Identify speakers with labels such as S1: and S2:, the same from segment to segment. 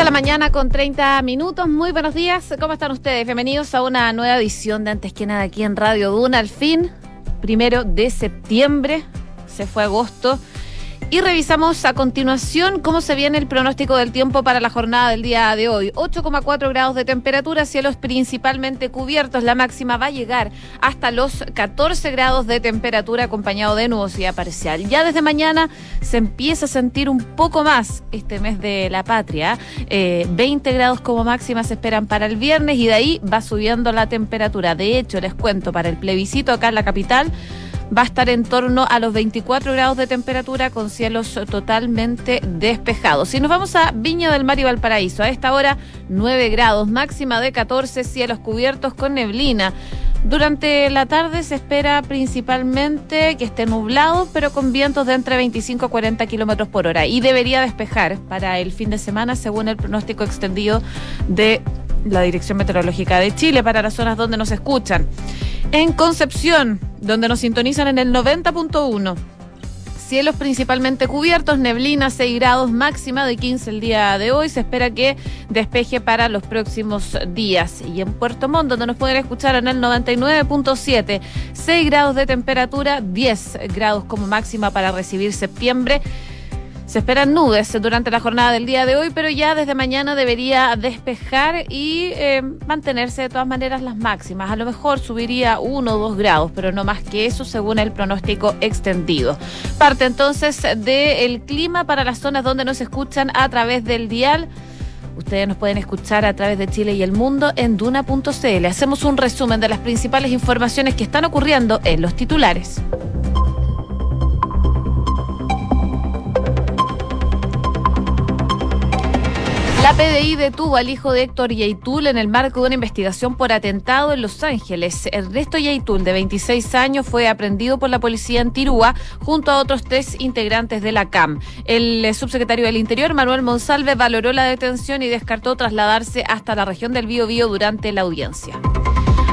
S1: de la mañana con 30 minutos. Muy buenos días. ¿Cómo están ustedes? Bienvenidos a una nueva edición de Antes que nada aquí en Radio Duna. Al fin, primero de septiembre, se fue agosto y revisamos a continuación cómo se viene el pronóstico del tiempo para la jornada del día de hoy. 8,4 grados de temperatura, cielos principalmente cubiertos. La máxima va a llegar hasta los 14 grados de temperatura acompañado de nubosidad parcial. Ya desde mañana se empieza a sentir un poco más este mes de la patria. 20 eh, grados como máxima se esperan para el viernes y de ahí va subiendo la temperatura. De hecho, les cuento, para el plebiscito acá en la capital va a estar en torno a los 24 grados de temperatura con cielos totalmente despejados. Si nos vamos a Viña del Mar y Valparaíso, a esta hora 9 grados, máxima de 14, cielos cubiertos con neblina. Durante la tarde se espera principalmente que esté nublado, pero con vientos de entre 25 a 40 kilómetros por hora. Y debería despejar para el fin de semana, según el pronóstico extendido de la Dirección Meteorológica de Chile, para las zonas donde nos escuchan. En Concepción, donde nos sintonizan en el 90.1. Cielos principalmente cubiertos, neblina 6 grados, máxima de 15 el día de hoy. Se espera que despeje para los próximos días. Y en Puerto Montt, donde nos pueden escuchar en el 99.7, 6 grados de temperatura, 10 grados como máxima para recibir septiembre. Se esperan nubes durante la jornada del día de hoy, pero ya desde mañana debería despejar y eh, mantenerse de todas maneras las máximas. A lo mejor subiría uno o dos grados, pero no más que eso según el pronóstico extendido. Parte entonces del clima para las zonas donde nos escuchan a través del dial. Ustedes nos pueden escuchar a través de Chile y el mundo en duna.cl. Hacemos un resumen de las principales informaciones que están ocurriendo en los titulares. La PDI detuvo al hijo de Héctor Yaitul en el marco de una investigación por atentado en Los Ángeles. Ernesto Yaitul, de 26 años, fue aprendido por la policía en Tirúa junto a otros tres integrantes de la CAM. El subsecretario del Interior, Manuel Monsalve, valoró la detención y descartó trasladarse hasta la región del Bío durante la audiencia.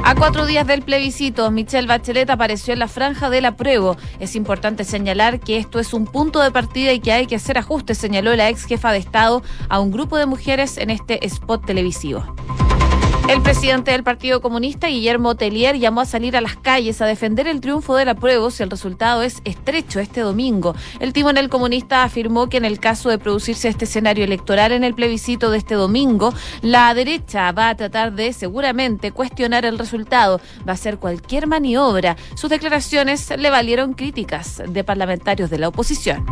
S1: A cuatro días del plebiscito, Michelle Bachelet apareció en la franja del apruebo. Es importante señalar que esto es un punto de partida y que hay que hacer ajustes, señaló la ex jefa de Estado a un grupo de mujeres en este spot televisivo. El presidente del Partido Comunista, Guillermo Tellier, llamó a salir a las calles a defender el triunfo del apruebo si el resultado es estrecho este domingo. El timonel comunista afirmó que en el caso de producirse este escenario electoral en el plebiscito de este domingo, la derecha va a tratar de seguramente cuestionar el resultado, va a hacer cualquier maniobra. Sus declaraciones le valieron críticas de parlamentarios de la oposición.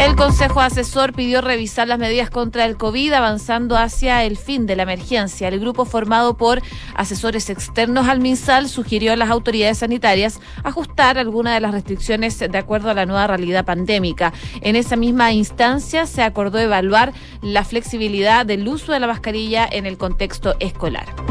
S1: El Consejo Asesor pidió revisar las medidas contra el COVID avanzando hacia el fin de la emergencia. El grupo formado por asesores externos al MinSal sugirió a las autoridades sanitarias ajustar algunas de las restricciones de acuerdo a la nueva realidad pandémica. En esa misma instancia se acordó evaluar la flexibilidad del uso de la mascarilla en el contexto escolar.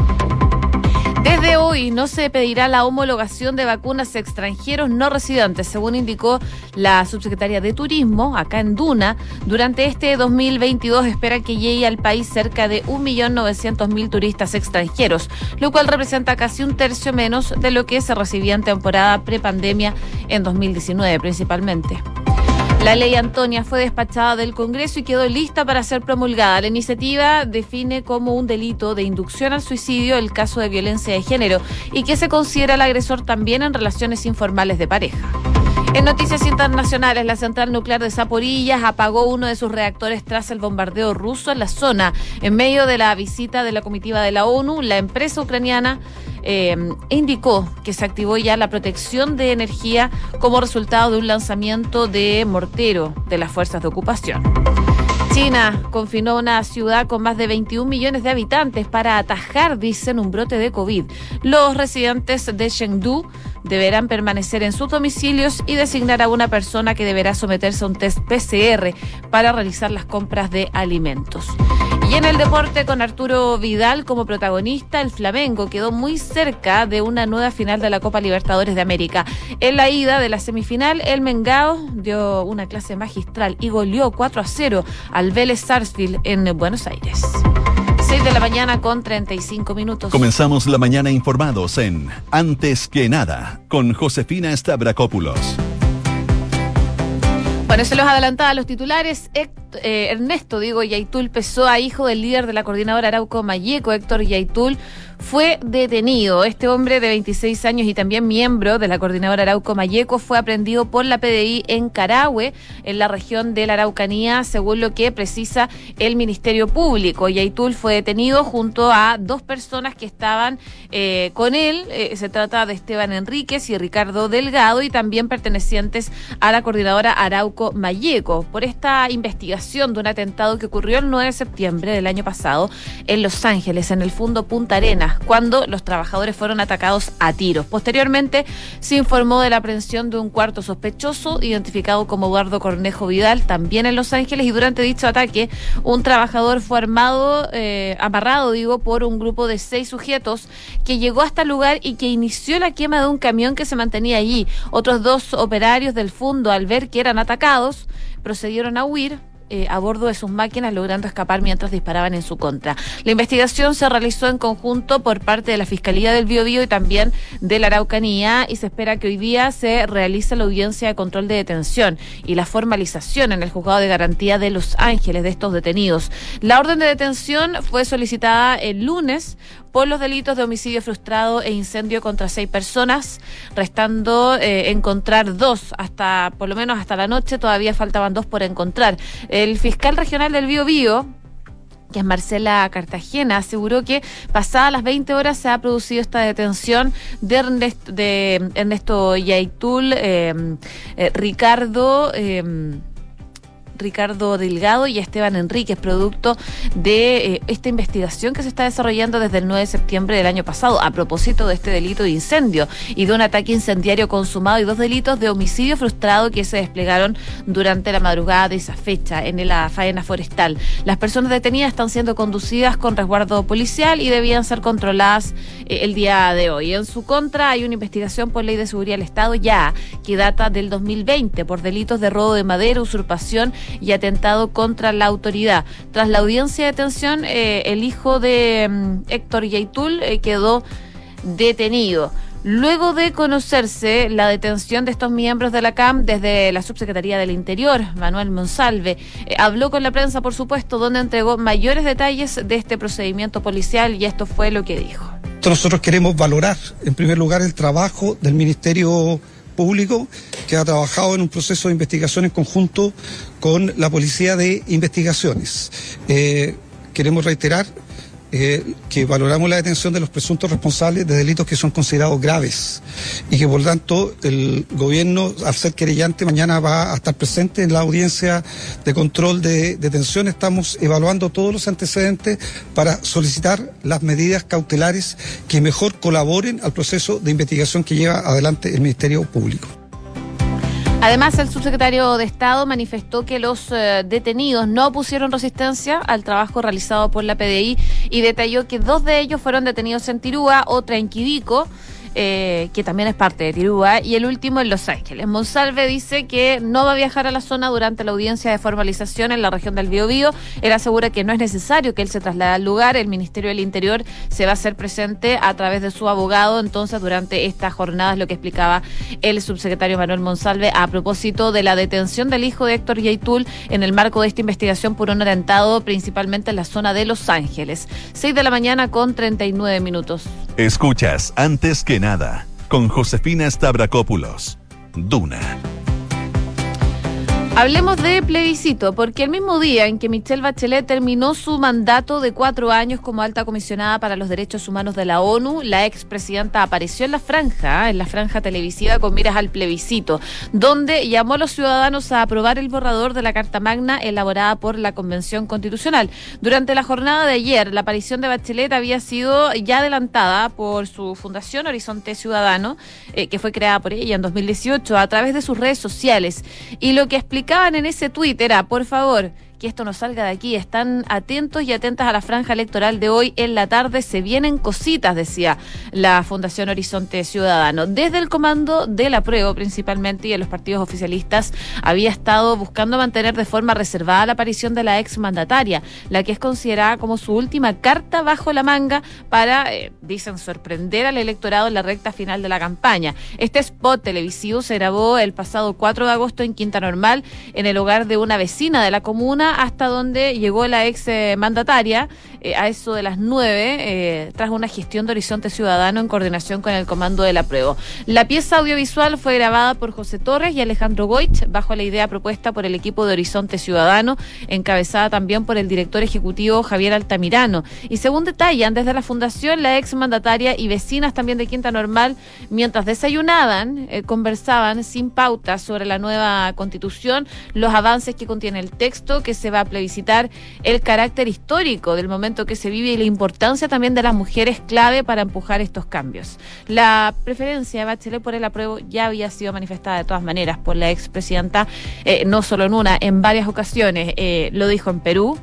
S1: Desde hoy no se pedirá la homologación de vacunas extranjeros no residentes, según indicó la subsecretaria de Turismo acá en Duna. Durante este 2022 espera que llegue al país cerca de 1.900.000 turistas extranjeros, lo cual representa casi un tercio menos de lo que se recibía en temporada prepandemia en 2019 principalmente. La ley Antonia fue despachada del Congreso y quedó lista para ser promulgada. La iniciativa define como un delito de inducción al suicidio el caso de violencia de género y que se considera el agresor también en relaciones informales de pareja. En noticias internacionales, la central nuclear de Zaporillas apagó uno de sus reactores tras el bombardeo ruso en la zona. En medio de la visita de la comitiva de la ONU, la empresa ucraniana eh, indicó que se activó ya la protección de energía como resultado de un lanzamiento de mortero de las fuerzas de ocupación. China confinó una ciudad con más de 21 millones de habitantes para atajar, dicen, un brote de COVID. Los residentes de Chengdu deberán permanecer en sus domicilios y designar a una persona que deberá someterse a un test PCR para realizar las compras de alimentos. Y en el deporte, con Arturo Vidal como protagonista, el Flamengo quedó muy cerca de una nueva final de la Copa Libertadores de América. En la ida de la semifinal, el Mengao dio una clase magistral y goleó 4 a 0 al Vélez Sarsfield en Buenos Aires. 6 de la mañana con 35 minutos.
S2: Comenzamos la mañana informados en Antes que nada con Josefina Stavrakopoulos.
S1: Bueno, se los adelantaba a los titulares. Eh, Ernesto, digo, Yaitul Pessoa, hijo del líder de la coordinadora Arauco Mayeco, Héctor Yaitul, fue detenido. Este hombre de 26 años y también miembro de la coordinadora Arauco Mayeco fue aprendido por la PDI en Carahue, en la región de la Araucanía, según lo que precisa el Ministerio Público. Yaitul fue detenido junto a dos personas que estaban eh, con él. Eh, se trata de Esteban Enríquez y Ricardo Delgado y también pertenecientes a la coordinadora Arauco Mayeco por esta investigación de un atentado que ocurrió el 9 de septiembre del año pasado en Los Ángeles, en el Fundo Punta Arena cuando los trabajadores fueron atacados a tiros. Posteriormente se informó de la aprehensión de un cuarto sospechoso identificado como Eduardo Cornejo Vidal, también en Los Ángeles, y durante dicho ataque un trabajador fue armado, eh, amarrado, digo, por un grupo de seis sujetos que llegó hasta el lugar y que inició la quema de un camión que se mantenía allí. Otros dos operarios del fondo, al ver que eran atacados, procedieron a huir, eh, a bordo de sus máquinas, logrando escapar mientras disparaban en su contra. La investigación se realizó en conjunto por parte de la Fiscalía del Biobío y también de la Araucanía y se espera que hoy día se realice la audiencia de control de detención y la formalización en el juzgado de garantía de Los Ángeles de estos detenidos. La orden de detención fue solicitada el lunes por los delitos de homicidio frustrado e incendio contra seis personas, restando eh, encontrar dos hasta, por lo menos hasta la noche, todavía faltaban dos por encontrar. El fiscal regional del Bío Bío, que es Marcela Cartagena, aseguró que pasadas las 20 horas se ha producido esta detención de Ernesto, Yaitul, eh, eh, Ricardo. Ricardo Delgado y Esteban Enríquez, producto de eh, esta investigación que se está desarrollando desde el 9 de septiembre del año pasado a propósito de este delito de incendio y de un ataque incendiario consumado y dos delitos de homicidio frustrado que se desplegaron durante la madrugada de esa fecha en la faena forestal. Las personas detenidas están siendo conducidas con resguardo policial y debían ser controladas eh, el día de hoy. En su contra hay una investigación por ley de seguridad del Estado ya que data del 2020 por delitos de robo de madera, usurpación y atentado contra la autoridad. Tras la audiencia de detención, eh, el hijo de mm, Héctor Yaitul eh, quedó detenido. Luego de conocerse la detención de estos miembros de la CAM desde la Subsecretaría del Interior, Manuel Monsalve, eh, habló con la prensa, por supuesto, donde entregó mayores detalles de este procedimiento policial y esto fue lo que dijo.
S3: Nosotros queremos valorar, en primer lugar, el trabajo del Ministerio Público, que ha trabajado en un proceso de investigación en conjunto con la Policía de Investigaciones. Eh, queremos reiterar eh, que valoramos la detención de los presuntos responsables de delitos que son considerados graves y que por tanto el gobierno, al ser querellante, mañana va a estar presente en la audiencia de control de detención. Estamos evaluando todos los antecedentes para solicitar las medidas cautelares que mejor colaboren al proceso de investigación que lleva adelante el Ministerio Público.
S1: Además, el subsecretario de Estado manifestó que los eh, detenidos no pusieron resistencia al trabajo realizado por la PDI y detalló que dos de ellos fueron detenidos en Tirúa, otra en Quibico eh, que también es parte de Tirúa, y el último en Los Ángeles. Monsalve dice que no va a viajar a la zona durante la audiencia de formalización en la región del Biobío. Él asegura que no es necesario que él se traslade al lugar. El Ministerio del Interior se va a hacer presente a través de su abogado. Entonces, durante esta jornada es lo que explicaba el subsecretario Manuel Monsalve a propósito de la detención del hijo de Héctor Yaitul en el marco de esta investigación por un atentado principalmente en la zona de Los Ángeles. 6 de la mañana con 39 minutos.
S2: Escuchas antes que nada con Josefina Stavrakopoulos. Duna.
S1: Hablemos de plebiscito, porque el mismo día en que Michelle Bachelet terminó su mandato de cuatro años como alta comisionada para los derechos humanos de la ONU, la expresidenta apareció en la franja, en la franja televisiva con miras al plebiscito, donde llamó a los ciudadanos a aprobar el borrador de la Carta Magna elaborada por la Convención Constitucional. Durante la jornada de ayer, la aparición de Bachelet había sido ya adelantada por su fundación Horizonte Ciudadano, eh, que fue creada por ella en 2018 a través de sus redes sociales. Y lo que explica en ese tuit era, por favor, que esto no salga de aquí. Están atentos y atentas a la franja electoral de hoy en la tarde. Se vienen cositas, decía la Fundación Horizonte Ciudadano. Desde el comando de la prueba, principalmente, y en los partidos oficialistas, había estado buscando mantener de forma reservada la aparición de la ex mandataria, la que es considerada como su última carta bajo la manga para, eh, dicen, sorprender al electorado en la recta final de la campaña. Este spot televisivo se grabó el pasado 4 de agosto en Quinta Normal, en el hogar de una vecina de la comuna, hasta donde llegó la ex eh, mandataria eh, a eso de las 9, eh, tras una gestión de Horizonte Ciudadano en coordinación con el Comando de la Prueba. La pieza audiovisual fue grabada por José Torres y Alejandro Goich, bajo la idea propuesta por el equipo de Horizonte Ciudadano, encabezada también por el director ejecutivo Javier Altamirano. Y según detallan desde la Fundación, la ex mandataria y vecinas también de Quinta Normal, mientras desayunaban, eh, conversaban sin pautas sobre la nueva constitución, los avances que contiene el texto, que se va a plebiscitar, el carácter histórico del momento que se vive y la importancia también de las mujeres clave para empujar estos cambios. La preferencia de Bachelet por el apruebo ya había sido manifestada de todas maneras por la expresidenta, eh, no solo en una, en varias ocasiones. Eh, lo dijo en Perú,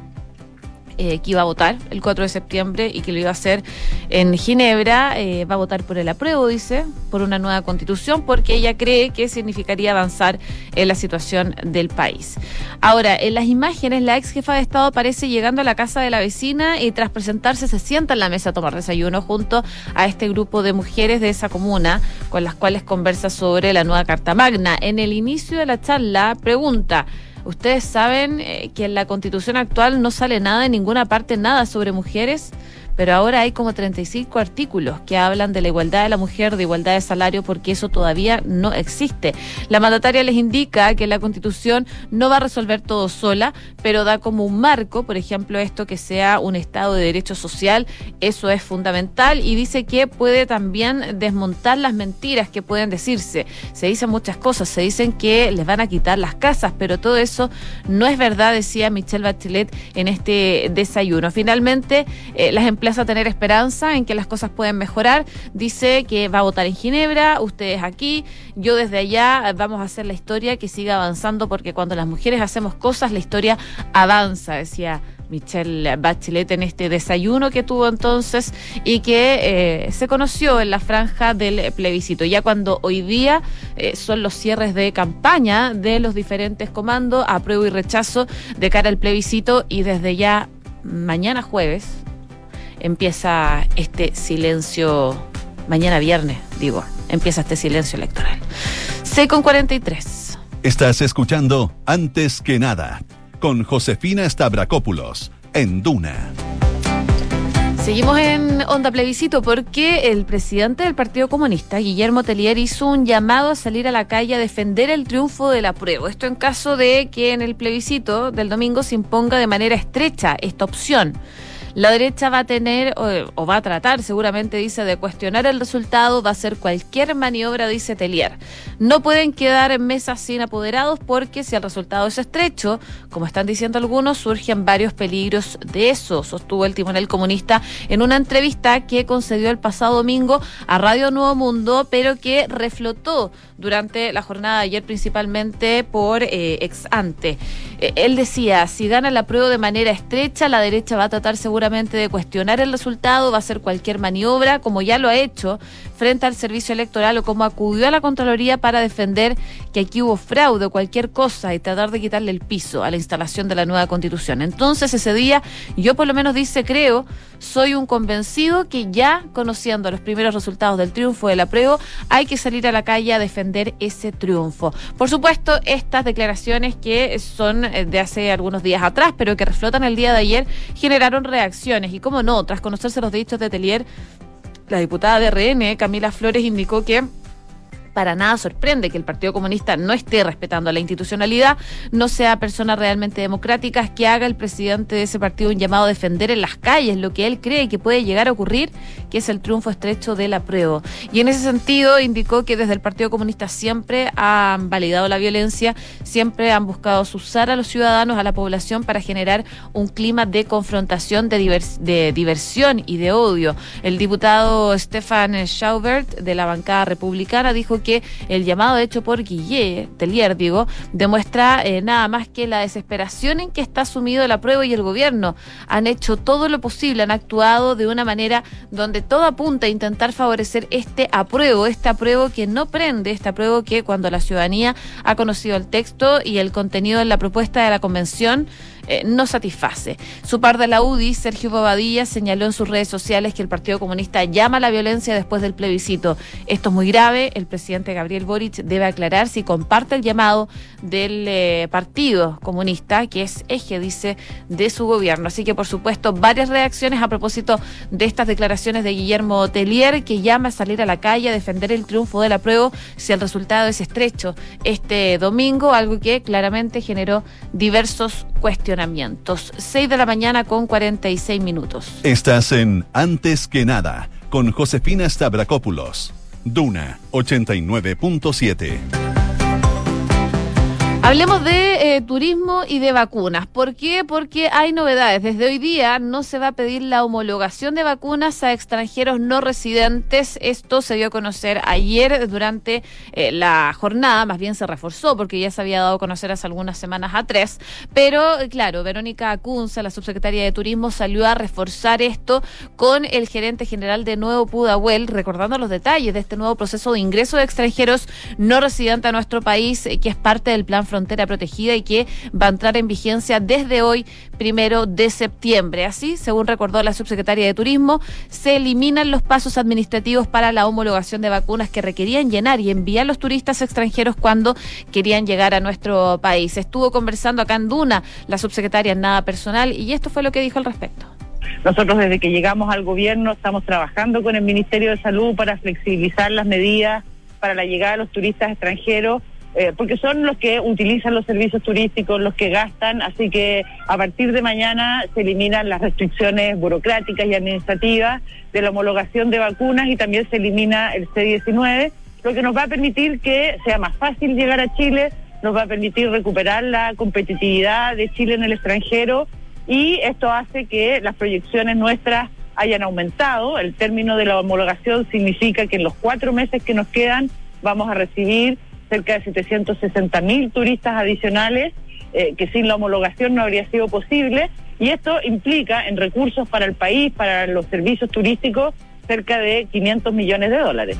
S1: eh, que iba a votar el 4 de septiembre y que lo iba a hacer en Ginebra. Eh, va a votar por el apruebo, dice, por una nueva constitución, porque ella cree que significaría avanzar en la situación del país. Ahora, en las imágenes, la ex jefa de Estado aparece llegando a la casa de la vecina y tras presentarse se sienta en la mesa a tomar desayuno junto a este grupo de mujeres de esa comuna con las cuales conversa sobre la nueva Carta Magna. En el inicio de la charla pregunta, Ustedes saben eh, que en la constitución actual no sale nada en ninguna parte, nada sobre mujeres pero ahora hay como 35 artículos que hablan de la igualdad de la mujer, de igualdad de salario, porque eso todavía no existe. La mandataria les indica que la Constitución no va a resolver todo sola, pero da como un marco, por ejemplo, esto que sea un Estado de Derecho Social, eso es fundamental y dice que puede también desmontar las mentiras que pueden decirse. Se dicen muchas cosas, se dicen que les van a quitar las casas, pero todo eso no es verdad, decía Michelle Bachelet en este desayuno. Finalmente, eh, las empresas a tener esperanza en que las cosas pueden mejorar. Dice que va a votar en Ginebra, ustedes aquí, yo desde allá vamos a hacer la historia que siga avanzando porque cuando las mujeres hacemos cosas, la historia avanza, decía. Michelle Bachelet en este desayuno que tuvo entonces y que eh, se conoció en la franja del plebiscito. Ya cuando hoy día eh, son los cierres de campaña de los diferentes comandos, apruebo y rechazo de cara al plebiscito y desde ya mañana jueves empieza este silencio, mañana viernes, digo, empieza este silencio electoral. C con 43.
S2: Estás escuchando Antes que nada con Josefina Stavrakopoulos en Duna.
S1: Seguimos en Onda Plebiscito porque el presidente del Partido Comunista, Guillermo Tellier, hizo un llamado a salir a la calle a defender el triunfo de la prueba. Esto en caso de que en el plebiscito del domingo se imponga de manera estrecha esta opción. La derecha va a tener, o, va a tratar, seguramente dice, de cuestionar el resultado, va a hacer cualquier maniobra, dice Telier. No pueden quedar en mesas sin apoderados porque si el resultado es estrecho, como están diciendo algunos, surgen varios peligros de eso, sostuvo el timonel comunista en una entrevista que concedió el pasado domingo a Radio Nuevo Mundo, pero que reflotó durante la jornada de ayer principalmente por eh, ex ante. Eh, él decía, si gana la prueba de manera estrecha, la derecha va a tratar seguramente de cuestionar el resultado, va a hacer cualquier maniobra, como ya lo ha hecho frente al servicio electoral o como acudió a la Contraloría para defender que aquí hubo fraude o cualquier cosa y tratar de quitarle el piso a la instalación de la nueva constitución. Entonces ese día yo por lo menos dice, creo, soy un convencido que ya conociendo los primeros resultados del triunfo del apruebo, hay que salir a la calle a defender ese triunfo. Por supuesto, estas declaraciones que son eh, de hace algunos días atrás, pero que reflotan el día de ayer, generaron reacciones. Y como no, tras conocerse los dichos de Telier, la diputada de RN, Camila Flores, indicó que para nada sorprende que el Partido Comunista no esté respetando la institucionalidad, no sea persona realmente democrática, que haga el presidente de ese partido un llamado a defender en las calles lo que él cree que puede llegar a ocurrir, que es el triunfo estrecho del apruebo. Y en ese sentido indicó que desde el Partido Comunista siempre han validado la violencia, siempre han buscado usar a los ciudadanos, a la población, para generar un clima de confrontación, de, de diversión y de odio. El diputado Stefan Schaubert de la bancada republicana dijo que porque el llamado hecho por Guillé, Telier, digo, demuestra eh, nada más que la desesperación en que está sumido el apruebo y el gobierno. Han hecho todo lo posible, han actuado de una manera donde todo apunta a intentar favorecer este apruebo, este apruebo que no prende, este apruebo que cuando la ciudadanía ha conocido el texto y el contenido de la propuesta de la convención, eh, no satisface. Su par de la UDI, Sergio Bobadilla, señaló en sus redes sociales que el Partido Comunista llama a la violencia después del plebiscito. Esto es muy grave. El presidente Gabriel Boric debe aclarar si comparte el llamado del eh, Partido Comunista, que es eje, dice, de su gobierno. Así que, por supuesto, varias reacciones a propósito de estas declaraciones de Guillermo Telier, que llama a salir a la calle a defender el triunfo del apruebo si el resultado es estrecho este domingo, algo que claramente generó diversos cuestionamientos. 6 de la mañana con 46 minutos.
S2: Estás en Antes que nada con Josefina Stavrakopoulos. Duna 89.7.
S1: Hablemos de eh, turismo y de vacunas. ¿Por qué? Porque hay novedades. Desde hoy día no se va a pedir la homologación de vacunas a extranjeros no residentes. Esto se dio a conocer ayer durante eh, la jornada, más bien se reforzó porque ya se había dado a conocer hace algunas semanas a tres. Pero claro, Verónica Acunza, la subsecretaria de Turismo, salió a reforzar esto con el gerente general de Nuevo Pudahuel, recordando los detalles de este nuevo proceso de ingreso de extranjeros no residentes a nuestro país, eh, que es parte del plan frontera protegida y que va a entrar en vigencia desde hoy, primero de septiembre. Así, según recordó la subsecretaria de Turismo, se eliminan los pasos administrativos para la homologación de vacunas que requerían llenar y enviar los turistas extranjeros cuando querían llegar a nuestro país. Estuvo conversando acá en Duna la subsecretaria en nada personal y esto fue lo que dijo al respecto.
S4: Nosotros desde que llegamos al gobierno estamos trabajando con el Ministerio de Salud para flexibilizar las medidas para la llegada de los turistas extranjeros eh, porque son los que utilizan los servicios turísticos, los que gastan, así que a partir de mañana se eliminan las restricciones burocráticas y administrativas de la homologación de vacunas y también se elimina el C-19, lo que nos va a permitir que sea más fácil llegar a Chile, nos va a permitir recuperar la competitividad de Chile en el extranjero y esto hace que las proyecciones nuestras hayan aumentado. El término de la homologación significa que en los cuatro meses que nos quedan vamos a recibir cerca de 760 mil turistas adicionales, eh, que sin la homologación no habría sido posible. Y esto implica en recursos para el país, para los servicios turísticos, cerca de 500 millones de dólares.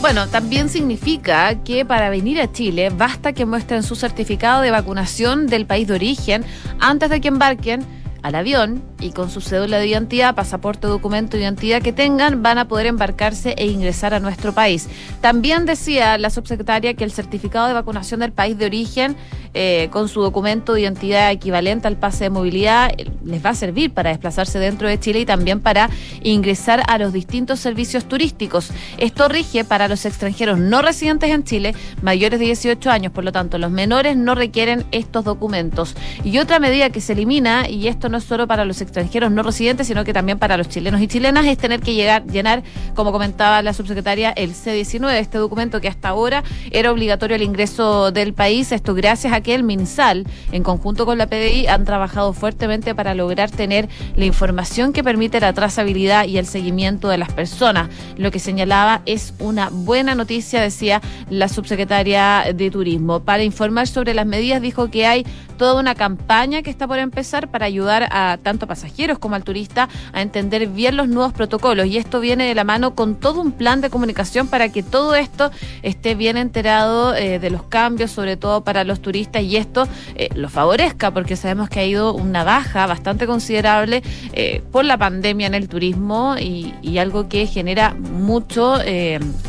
S1: Bueno, también significa que para venir a Chile basta que muestren su certificado de vacunación del país de origen antes de que embarquen al avión y con su cédula de identidad, pasaporte, documento de identidad que tengan, van a poder embarcarse e ingresar a nuestro país. También decía la subsecretaria que el certificado de vacunación del país de origen, eh, con su documento de identidad equivalente al pase de movilidad, eh, les va a servir para desplazarse dentro de Chile y también para ingresar a los distintos servicios turísticos. Esto rige para los extranjeros no residentes en Chile, mayores de 18 años, por lo tanto, los menores no requieren estos documentos. Y otra medida que se elimina, y esto no solo para los extranjeros no residentes, sino que también para los chilenos y chilenas, es tener que llegar, llenar, como comentaba la subsecretaria, el C-19, este documento que hasta ahora era obligatorio el ingreso del país. Esto gracias a que el MinSal, en conjunto con la PDI, han trabajado fuertemente para lograr tener la información que permite la trazabilidad y el seguimiento de las personas. Lo que señalaba es una buena noticia, decía la subsecretaria de Turismo. Para informar sobre las medidas, dijo que hay toda una campaña que está por empezar para ayudar a tanto pasajeros como al turista a entender bien los nuevos protocolos. Y esto viene de la mano con todo un plan de comunicación para que todo esto esté bien enterado eh, de los cambios, sobre todo para los turistas, y esto eh, lo favorezca, porque sabemos que ha ido una baja bastante considerable eh, por la pandemia en el turismo y, y algo que genera mucho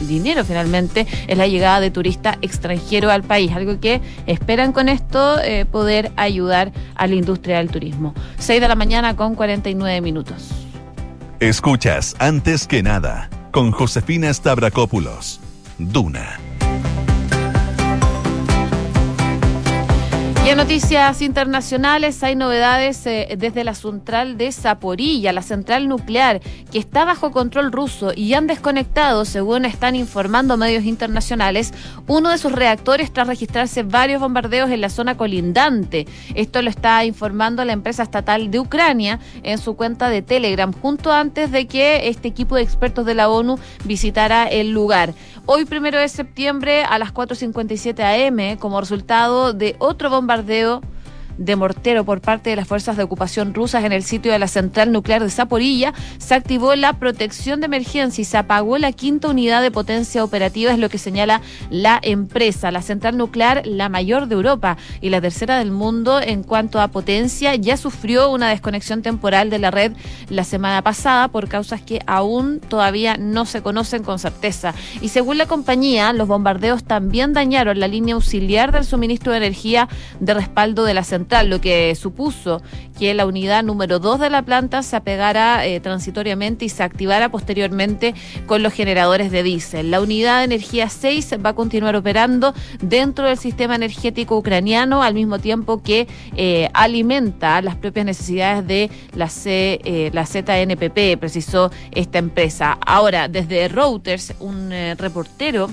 S1: dinero finalmente es la llegada de turistas extranjeros al país, algo que esperan con esto poder ayudar a la industria del turismo. 6 de la mañana con 49 minutos.
S2: Escuchas antes que nada con Josefina Stavrakopoulos. Duna
S1: Y en noticias internacionales hay novedades eh, desde la central de Zaporilla, la central nuclear, que está bajo control ruso y han desconectado, según están informando medios internacionales, uno de sus reactores tras registrarse varios bombardeos en la zona colindante. Esto lo está informando la empresa estatal de Ucrania en su cuenta de Telegram, junto antes de que este equipo de expertos de la ONU visitara el lugar. Hoy, primero de septiembre, a las 4.57 am, como resultado de otro bombardeo bombardeo de mortero por parte de las fuerzas de ocupación rusas en el sitio de la central nuclear de Zaporilla, se activó la protección de emergencia y se apagó la quinta unidad de potencia operativa, es lo que señala la empresa. La central nuclear, la mayor de Europa y la tercera del mundo en cuanto a potencia, ya sufrió una desconexión temporal de la red la semana pasada por causas que aún todavía no se conocen con certeza. Y según la compañía, los bombardeos también dañaron la línea auxiliar del suministro de energía de respaldo de la central lo que supuso que la unidad número 2 de la planta se apegara eh, transitoriamente y se activara posteriormente con los generadores de diésel. La unidad de energía 6 va a continuar operando dentro del sistema energético ucraniano al mismo tiempo que eh, alimenta las propias necesidades de la, C, eh, la ZNPP, precisó esta empresa. Ahora, desde Reuters, un reportero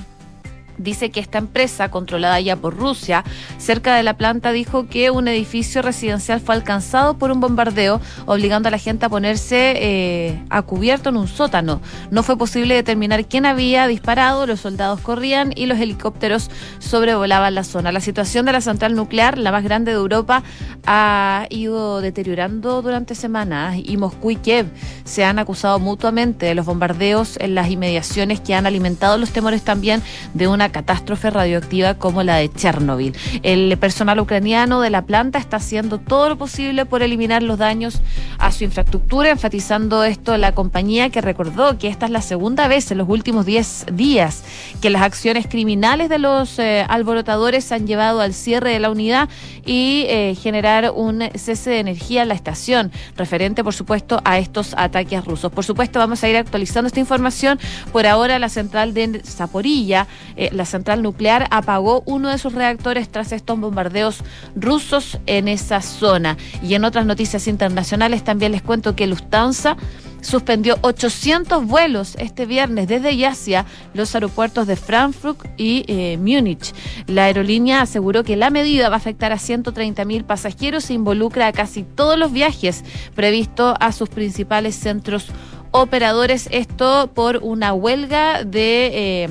S1: dice que esta empresa, controlada ya por Rusia, cerca de la planta dijo que un edificio residencial fue alcanzado por un bombardeo, obligando a la gente a ponerse eh, a cubierto en un sótano. No fue posible determinar quién había disparado, los soldados corrían y los helicópteros sobrevolaban la zona. La situación de la central nuclear, la más grande de Europa, ha ido deteriorando durante semanas y Moscú y Kiev se han acusado mutuamente de los bombardeos en las inmediaciones que han alimentado los temores también de una catástrofe radioactiva como la de Chernobyl. El personal ucraniano de la planta está haciendo todo lo posible por eliminar los daños a su infraestructura, enfatizando esto la compañía que recordó que esta es la segunda vez en los últimos 10 días que las acciones criminales de los eh, alborotadores han llevado al cierre de la unidad y eh, generar un cese de energía en la estación, referente por supuesto a estos ataques rusos. Por supuesto vamos a ir actualizando esta información. Por ahora la central de Zaporilla, eh, la central nuclear apagó uno de sus reactores tras estos bombardeos rusos en esa zona. Y en otras noticias internacionales también les cuento que Lufthansa suspendió 800 vuelos este viernes desde y hacia los aeropuertos de Frankfurt y eh, Múnich. La aerolínea aseguró que la medida va a afectar a 130 mil pasajeros e involucra a casi todos los viajes previstos a sus principales centros operadores. Esto por una huelga de... Eh,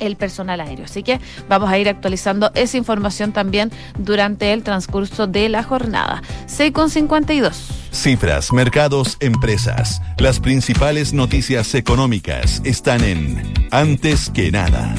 S1: el personal aéreo. Así que vamos a ir actualizando esa información también durante el transcurso de la jornada. 6,52.
S2: Cifras, mercados, empresas. Las principales noticias económicas están en Antes que nada.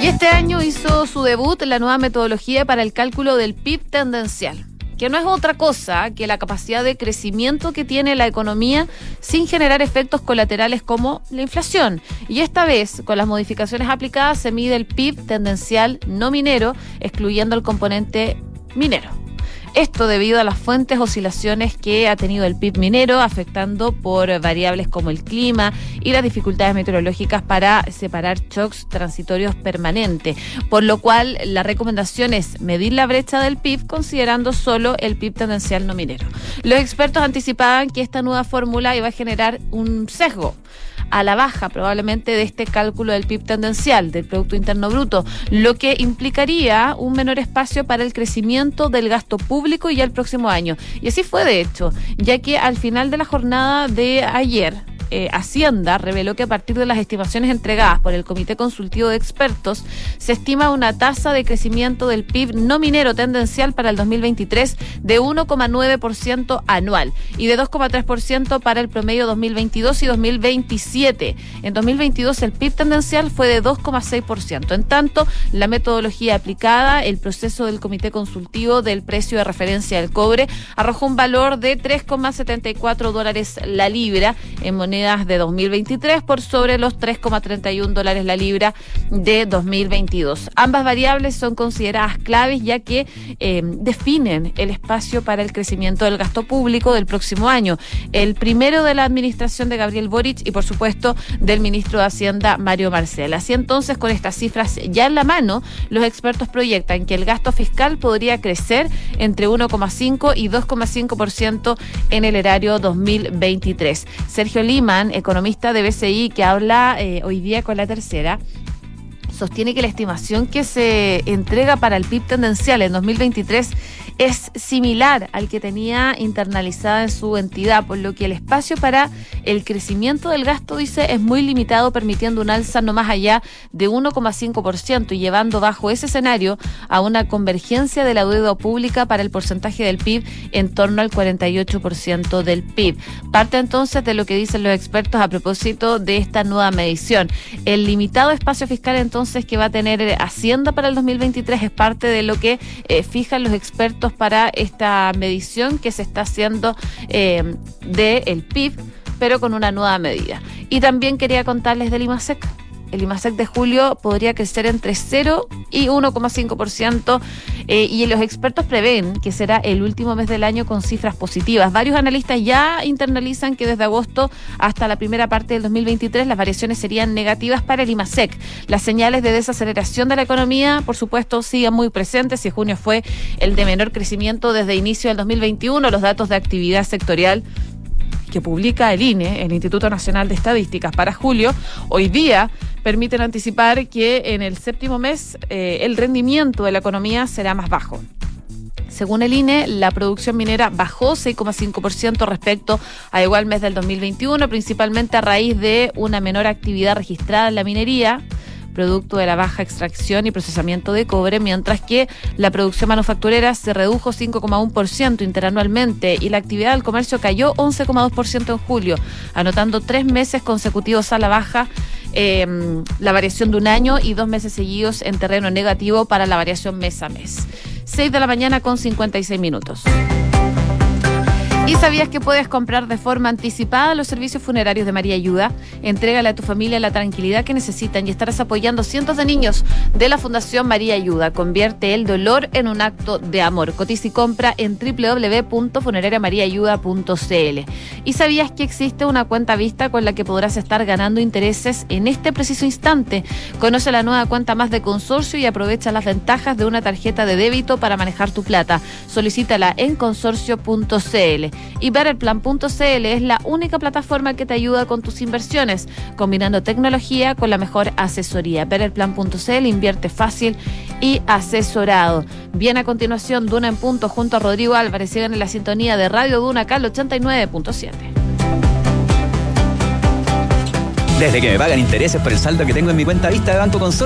S1: Y este año hizo su debut la nueva metodología para el cálculo del PIB tendencial que no es otra cosa que la capacidad de crecimiento que tiene la economía sin generar efectos colaterales como la inflación. Y esta vez, con las modificaciones aplicadas, se mide el PIB tendencial no minero, excluyendo el componente minero. Esto debido a las fuentes oscilaciones que ha tenido el PIB minero, afectando por variables como el clima y las dificultades meteorológicas para separar shocks transitorios permanentes. Por lo cual, la recomendación es medir la brecha del PIB considerando solo el PIB tendencial no minero. Los expertos anticipaban que esta nueva fórmula iba a generar un sesgo a la baja probablemente de este cálculo del PIB tendencial, del Producto Interno Bruto, lo que implicaría un menor espacio para el crecimiento del gasto público ya el próximo año. Y así fue de hecho, ya que al final de la jornada de ayer, eh, Hacienda reveló que a partir de las estimaciones entregadas por el Comité Consultivo de Expertos, se estima una tasa de crecimiento del PIB no minero tendencial para el 2023 de 1,9% anual y de 2,3% para el promedio 2022 y 2027. En 2022 el PIB tendencial fue de 2,6%. En tanto, la metodología aplicada, el proceso del Comité Consultivo del precio de referencia del cobre, arrojó un valor de 3,74 dólares la libra en moneda de 2023 por sobre los 3,31 dólares la libra de 2022. Ambas variables son consideradas claves ya que eh, definen el espacio para el crecimiento del gasto público del próximo año. El primero de la administración de Gabriel Boric y por supuesto del ministro de Hacienda Mario Marcel. Así entonces, con estas cifras ya en la mano, los expertos proyectan que el gasto fiscal podría crecer entre 1,5 y 2,5% en el erario 2023. Sergio Lima economista de BCI, que habla eh, hoy día con la tercera, sostiene que la estimación que se entrega para el PIB tendencial en 2023 es similar al que tenía internalizada en su entidad, por lo que el espacio para el crecimiento del gasto, dice, es muy limitado, permitiendo un alza no más allá de 1,5% y llevando bajo ese escenario a una convergencia de la deuda pública para el porcentaje del PIB en torno al 48% del PIB. Parte entonces de lo que dicen los expertos a propósito de esta nueva medición. El limitado espacio fiscal entonces que va a tener Hacienda para el 2023 es parte de lo que eh, fijan los expertos para esta medición que se está haciendo eh, del PIB, pero con una nueva medida. Y también quería contarles del IMASEC el IMASEC de julio podría crecer entre 0 y 1,5%. Eh, y los expertos prevén que será el último mes del año con cifras positivas. Varios analistas ya internalizan que desde agosto hasta la primera parte del 2023 las variaciones serían negativas para el IMASEC. Las señales de desaceleración de la economía, por supuesto, siguen muy presentes. Si junio fue el de menor crecimiento desde inicio del 2021, los datos de actividad sectorial que publica el INE, el Instituto Nacional de Estadísticas, para julio, hoy día permiten anticipar que en el séptimo mes eh, el rendimiento de la economía será más bajo. Según el INE, la producción minera bajó 6,5% respecto a igual mes del 2021, principalmente a raíz de una menor actividad registrada en la minería producto de la baja extracción y procesamiento de cobre, mientras que la producción manufacturera se redujo 5,1% interanualmente y la actividad del comercio cayó 11,2% en julio, anotando tres meses consecutivos a la baja. Eh, la variación de un año y dos meses seguidos en terreno negativo para la variación mes a mes. 6 de la mañana con 56 minutos. ¿Y sabías que puedes comprar de forma anticipada los servicios funerarios de María Ayuda? Entrégale a tu familia la tranquilidad que necesitan y estarás apoyando cientos de niños de la Fundación María Ayuda. Convierte el dolor en un acto de amor. Cotiza y compra en www.funerariamariaayuda.cl. ¿Y sabías que existe una cuenta vista con la que podrás estar ganando intereses en este preciso instante? Conoce la nueva cuenta más de consorcio y aprovecha las ventajas de una tarjeta de débito para manejar tu plata. Solicítala en consorcio.cl y Betterplan.cl es la única plataforma que te ayuda con tus inversiones, combinando tecnología con la mejor asesoría. Betterplan.cl invierte fácil y asesorado. Bien a continuación, Duna en punto junto a Rodrigo Álvarez. Sigan en la sintonía de Radio Duna Cal 89.7.
S5: Desde que me pagan intereses por el saldo que tengo en mi cuenta vista de Banco Consorcio,